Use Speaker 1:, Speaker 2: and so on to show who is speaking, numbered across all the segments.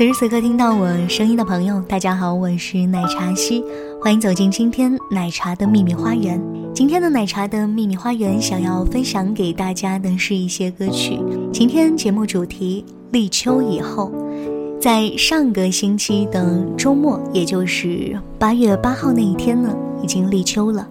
Speaker 1: 此时此刻听到我声音的朋友，大家好，我是奶茶西，欢迎走进今天奶茶的秘密花园。今天的奶茶的秘密花园，想要分享给大家的是一些歌曲。今天节目主题立秋以后，在上个星期的周末，也就是八月八号那一天呢。已经立秋了，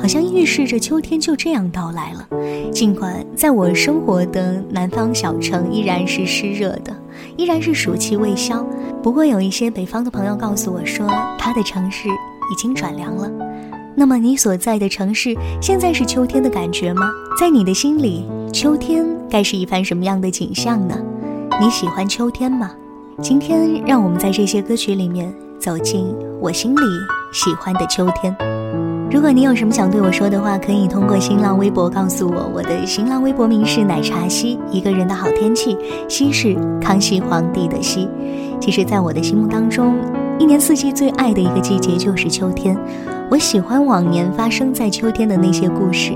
Speaker 1: 好像预示着秋天就这样到来了。尽管在我生活的南方小城依然是湿热的，依然是暑气未消。不过有一些北方的朋友告诉我说，他的城市已经转凉了。那么你所在的城市现在是秋天的感觉吗？在你的心里，秋天该是一番什么样的景象呢？你喜欢秋天吗？今天让我们在这些歌曲里面走进我心里。喜欢的秋天，如果你有什么想对我说的话，可以通过新浪微博告诉我。我的新浪微博名是奶茶西，一个人的好天气，西是康熙皇帝的西。其实，在我的心目当中，一年四季最爱的一个季节就是秋天。我喜欢往年发生在秋天的那些故事，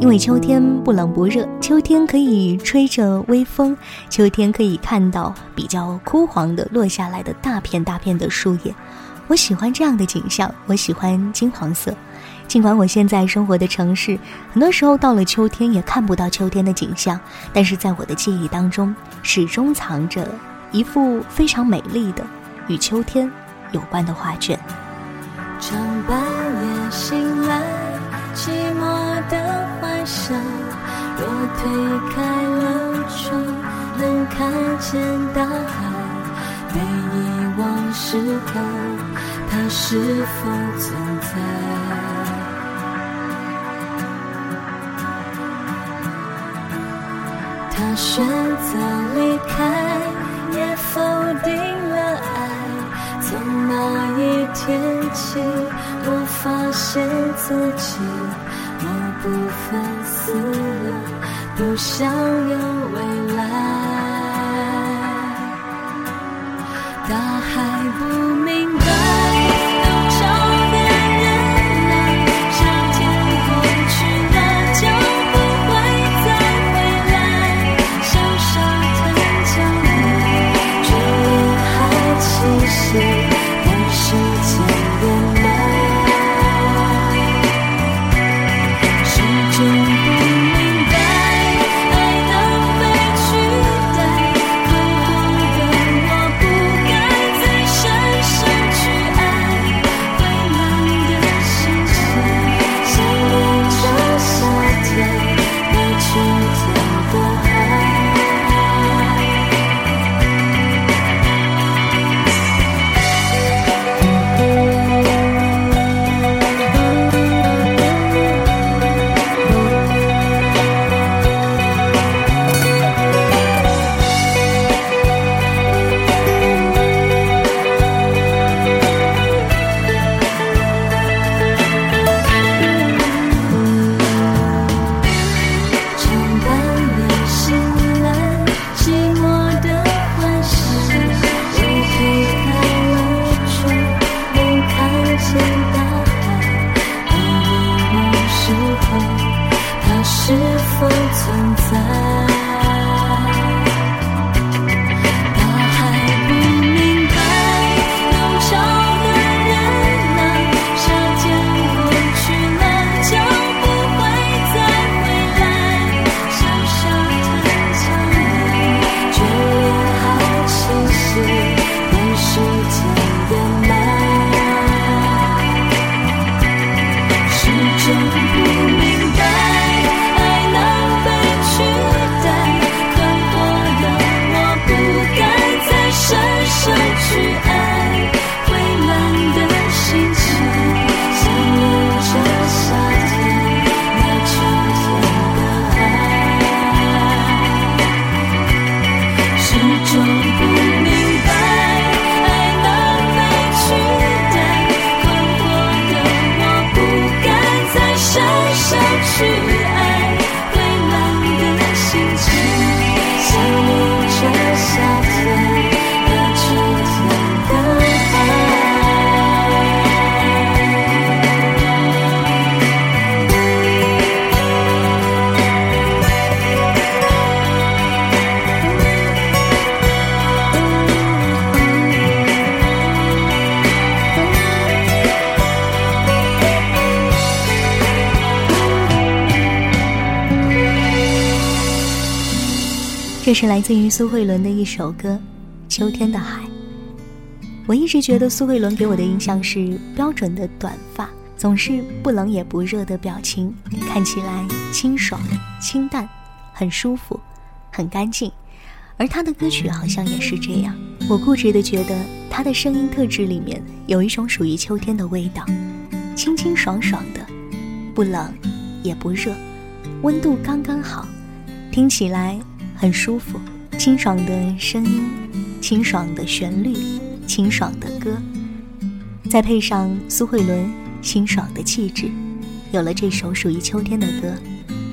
Speaker 1: 因为秋天不冷不热，秋天可以吹着微风，秋天可以看到比较枯黄的落下来的大片大片的树叶。我喜欢这样的景象，我喜欢金黄色。尽管我现在生活的城市，很多时候到了秋天也看不到秋天的景象，但是在我的记忆当中，始终藏着一幅非常美丽的与秋天有关的画卷。
Speaker 2: 长半夜醒来，寂寞的幻想。若推开了窗，能看见大海。被遗忘时候。它是否存在？他选择离开，也否定了爱。从那一天起，我发现自己某部分死了，不想有未来。大海不明白。
Speaker 1: 宇宙这是来自于苏慧伦的一首歌《秋天的海》。我一直觉得苏慧伦给我的印象是标准的短发，总是不冷也不热的表情，看起来清爽、清淡，很舒服，很干净。而她的歌曲好像也是这样。我固执的觉得她的声音特质里面有一种属于秋天的味道，清清爽爽的，不冷也不热，温度刚刚好，听起来很舒服。清爽的声音，清爽的旋律。清爽的歌，再配上苏慧伦清爽的气质，有了这首属于秋天的歌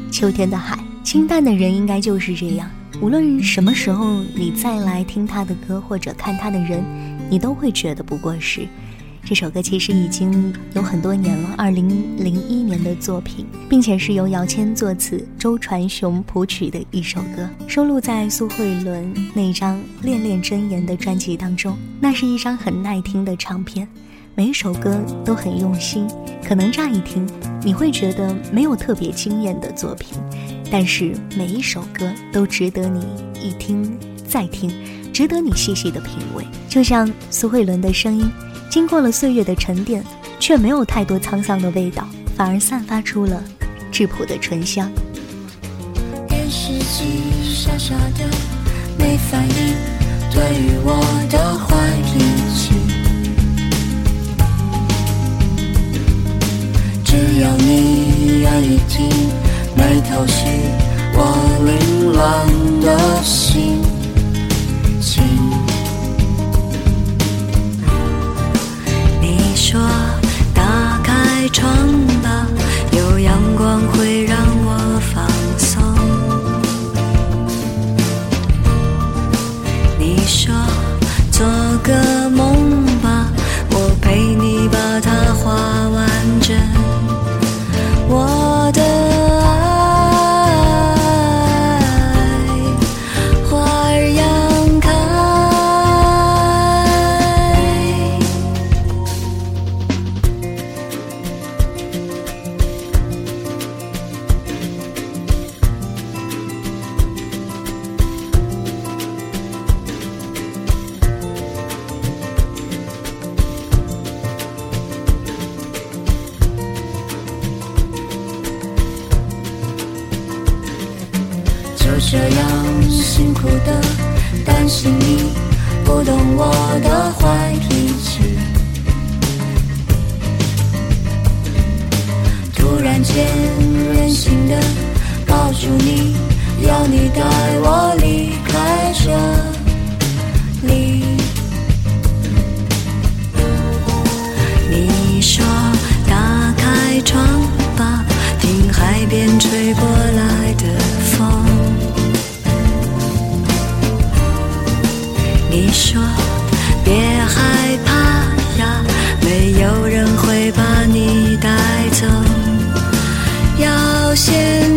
Speaker 1: 《秋天的海》。清淡的人应该就是这样，无论什么时候你再来听他的歌或者看他的人，你都会觉得不过时。这首歌其实已经有很多年了，二零零一年的作品，并且是由姚谦作词、周传雄谱曲的一首歌，收录在苏慧伦那张《恋恋真言》的专辑当中。那是一张很耐听的唱片，每一首歌都很用心。可能乍一听你会觉得没有特别惊艳的作品，但是每一首歌都值得你一听再听，值得你细细的品味。就像苏慧伦的声音。经过了岁月的沉淀，却没有太多沧桑的味道，反而散发出了质朴的醇香。
Speaker 2: 电视机傻傻的没反应，对于我的坏脾气，只要你愿意听，没偷袭我凌乱的心。窗这样辛苦的担心你不懂我的坏脾气，突然间任性的抱住你，要你带我离开这里。你说打开窗吧，听海边吹过来有人会把你带走。要
Speaker 1: 先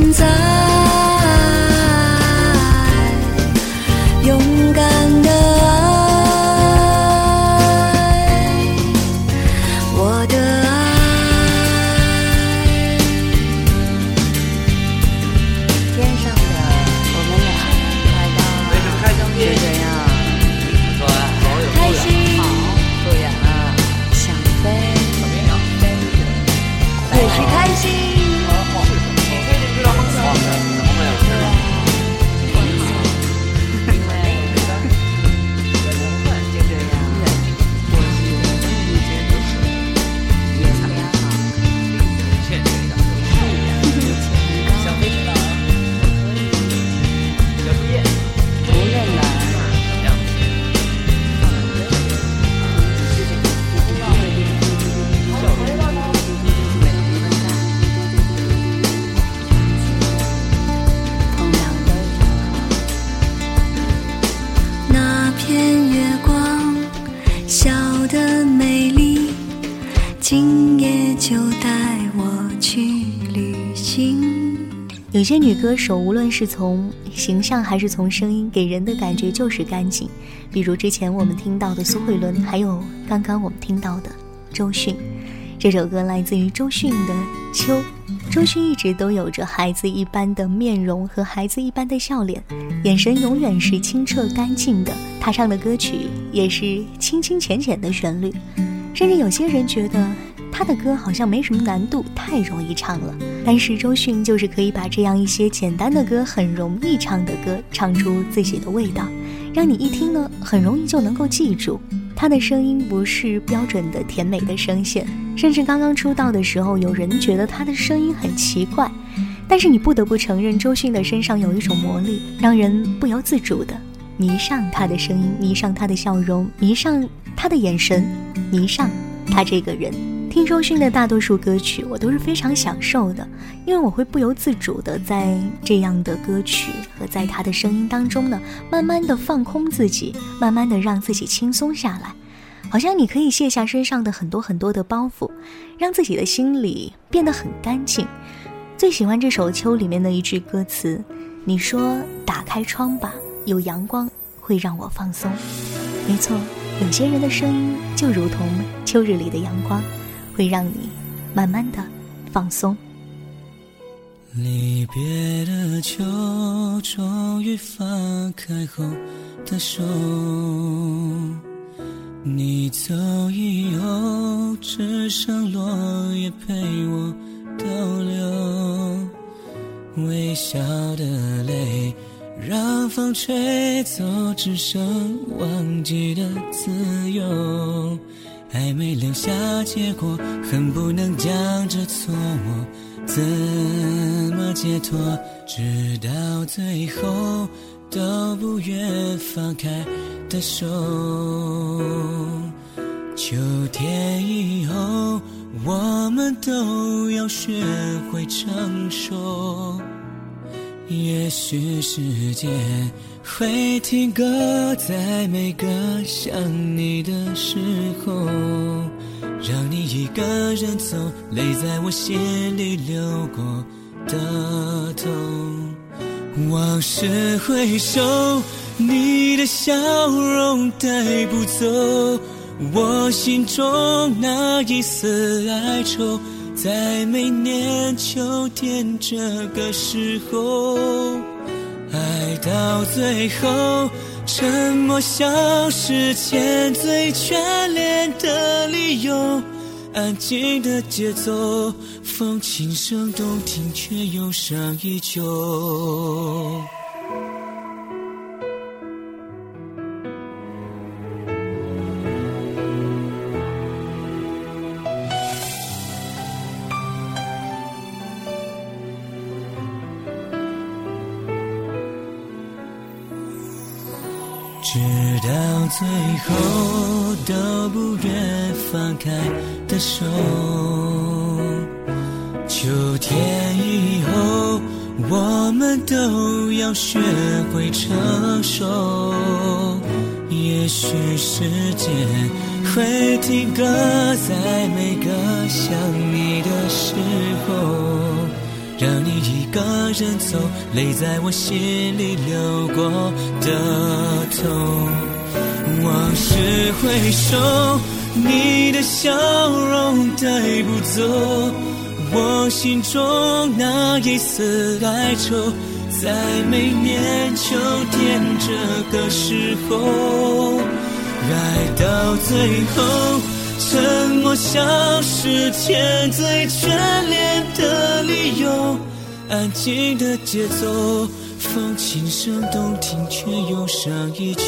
Speaker 1: 女歌手，无论是从形象还是从声音，给人的感觉就是干净。比如之前我们听到的苏慧伦，还有刚刚我们听到的周迅。这首歌来自于周迅的《秋》，周迅一直都有着孩子一般的面容和孩子一般的笑脸，眼神永远是清澈干净的。她唱的歌曲也是清清浅浅的旋律，甚至有些人觉得他的歌好像没什么难度，太容易唱了。但是周迅就是可以把这样一些简单的歌、很容易唱的歌唱出自己的味道，让你一听呢很容易就能够记住。他的声音不是标准的甜美的声线，甚至刚刚出道的时候，有人觉得他的声音很奇怪。但是你不得不承认，周迅的身上有一种魔力，让人不由自主的迷上他的声音，迷上他的笑容，迷上他的眼神，迷上他这个人。听周迅的大多数歌曲，我都是非常享受的，因为我会不由自主的在这样的歌曲和在他的声音当中呢，慢慢的放空自己，慢慢的让自己轻松下来，好像你可以卸下身上的很多很多的包袱，让自己的心里变得很干净。最喜欢这首《秋》里面的一句歌词，你说打开窗吧，有阳光会让我放松。没错，有些人的声音就如同秋日里的阳光。会让你慢慢的放松。
Speaker 3: 离别的秋，终于放开后的手。你走以后，只剩落叶陪我逗留。微笑的泪，让风吹走，只剩忘记的自由。还没留下结果，恨不能将这错过，怎么解脱？直到最后都不愿放开的手。秋天以后，我们都要学会成熟。也许时间会停格在每个想你的时候，让你一个人走，泪在我心里流过的痛。往事回首，你的笑容带不走我心中那一丝哀愁。在每年秋天这个时候，爱到最后，沉默消失前最眷恋的理由，安静的节奏，风轻声动听，却忧伤依旧。最后都不愿放开的手，秋天以后我们都要学会承受。也许时间会停格在每个想你的时候。让你一个人走，泪在我心里流过的痛。往事回首，你的笑容带不走我心中那一丝哀愁。在每年秋天这个时候，爱到最后。沉默消失前最眷恋的理由，安静的节奏，风轻声动听却忧伤依旧。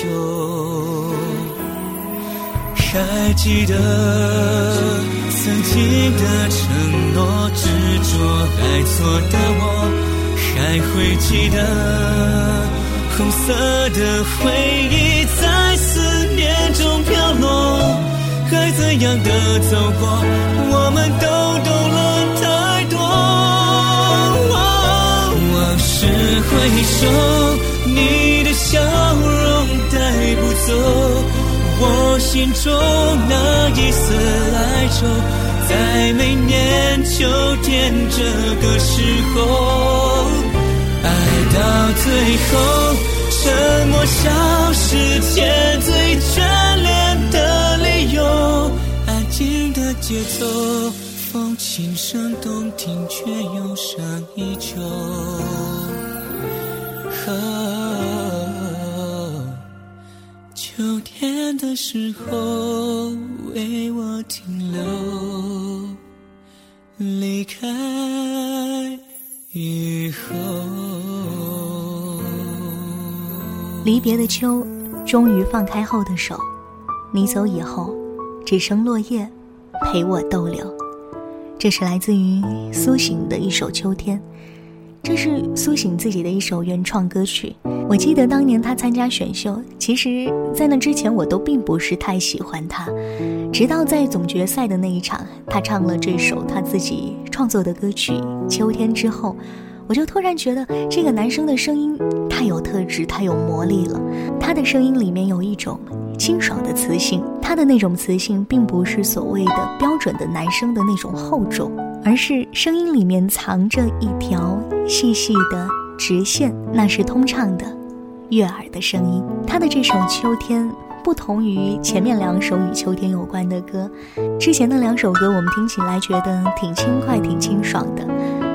Speaker 3: 还记得曾经的承诺，执着爱错的我，还会记得红色的回忆在思念中飘落。该怎样的走过，我们都懂了往事回首，你的笑容带不走我心中那一丝哀愁。在每年秋天这个时候，爱到最后，沉默消失前最眷恋的。理由安静的节奏，风轻声动听，却忧伤依旧。的时候为我停留，离开以后。
Speaker 1: 离别的秋，终于放开后的手，你走以后，只剩落叶陪我逗留。这是来自于苏醒的一首《秋天》。这是苏醒自己的一首原创歌曲。我记得当年他参加选秀，其实，在那之前我都并不是太喜欢他，直到在总决赛的那一场，他唱了这首他自己创作的歌曲《秋天》之后，我就突然觉得这个男生的声音太有特质，太有魔力了。他的声音里面有一种清爽的磁性，他的那种磁性并不是所谓的标准的男生的那种厚重。而是声音里面藏着一条细细的直线，那是通畅的、悦耳的声音。他的这首《秋天》不同于前面两首与秋天有关的歌，之前的两首歌我们听起来觉得挺轻快、挺清爽的，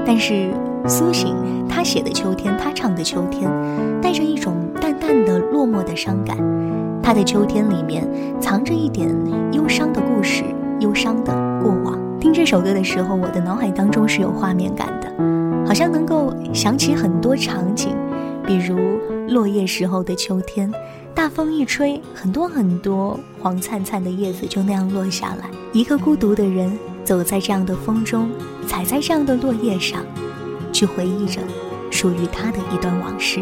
Speaker 1: 但是苏醒他写的《秋天》，他唱的《秋天》，带着一种淡淡的落寞的伤感。他的《秋天》里面藏着一点忧伤的故事，忧伤的过往。听这首歌的时候，我的脑海当中是有画面感的，好像能够想起很多场景，比如落叶时候的秋天，大风一吹，很多很多黄灿灿的叶子就那样落下来，一个孤独的人走在这样的风中，踩在这样的落叶上，去回忆着属于他的一段往事。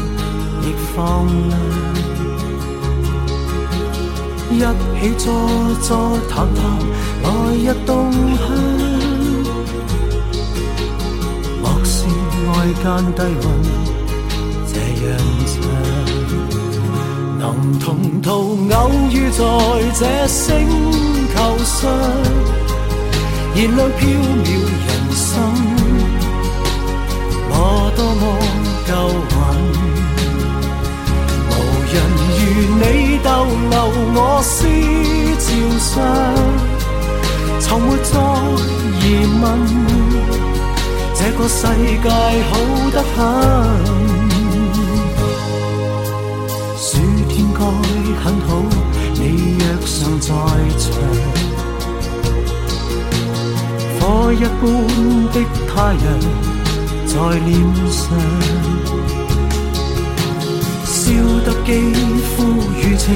Speaker 4: 放亮。一起坐坐谈谈，来日动向。莫视外间低温，这样长。能同途偶遇在这星球上，燃亮飘渺人生。我多么够运，我思潮上，从没再疑问，这个世界好得很。暑天该很好，你若尚在场，火一般的太阳。在脸上，笑得肌肤如情，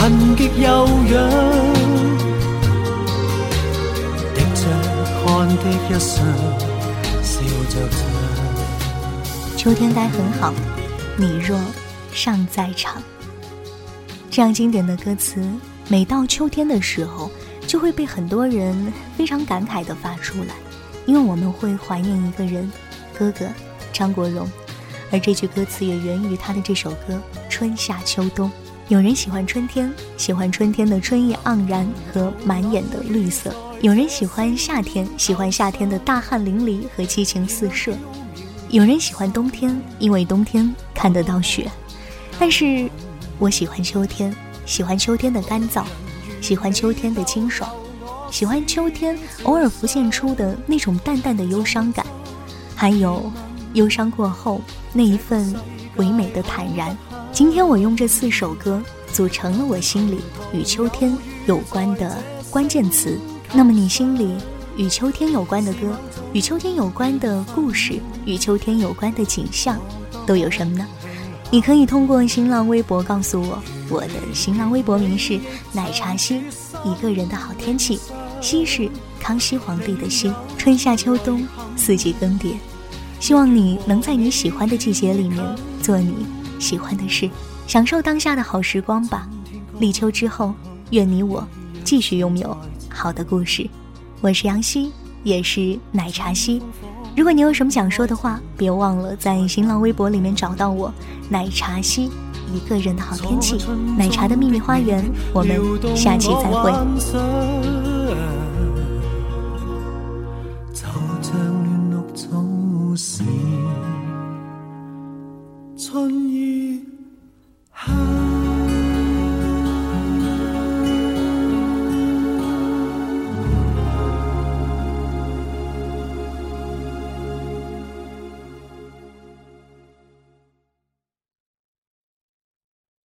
Speaker 4: 痕极悠扬。滴着汗的一双，笑着唱。
Speaker 1: 秋天该很好，你若尚在场。这样经典的歌词，每到秋天的时候，就会被很多人非常感慨的发出来，因为我们会怀念一个人。哥哥张国荣，而这句歌词也源于他的这首歌《春夏秋冬》。有人喜欢春天，喜欢春天的春意盎然和满眼的绿色；有人喜欢夏天，喜欢夏天的大汗淋漓和激情四射；有人喜欢冬天，因为冬天看得到雪。但是，我喜欢秋天，喜欢秋天的干燥，喜欢秋天的清爽，喜欢秋天偶尔浮现出的那种淡淡的忧伤感。还有，忧伤过后那一份唯美的坦然。今天我用这四首歌组成了我心里与秋天有关的关键词。那么你心里与秋天有关的歌，与秋天有关的故事，与秋天有关的景象，都有什么呢？你可以通过新浪微博告诉我。我的新浪微博名是奶茶西，一个人的好天气。西是康熙皇帝的西，春夏秋冬四季更迭。希望你能在你喜欢的季节里面做你喜欢的事。享受当下的好时光吧。立秋之后，愿你我继续拥有好的故事。我是杨希，也是奶茶希。如果你有什么想说的话，别忘了在新浪微博里面找到我，奶茶希。一个人的好天气，奶茶的秘密花园，我们下期再会。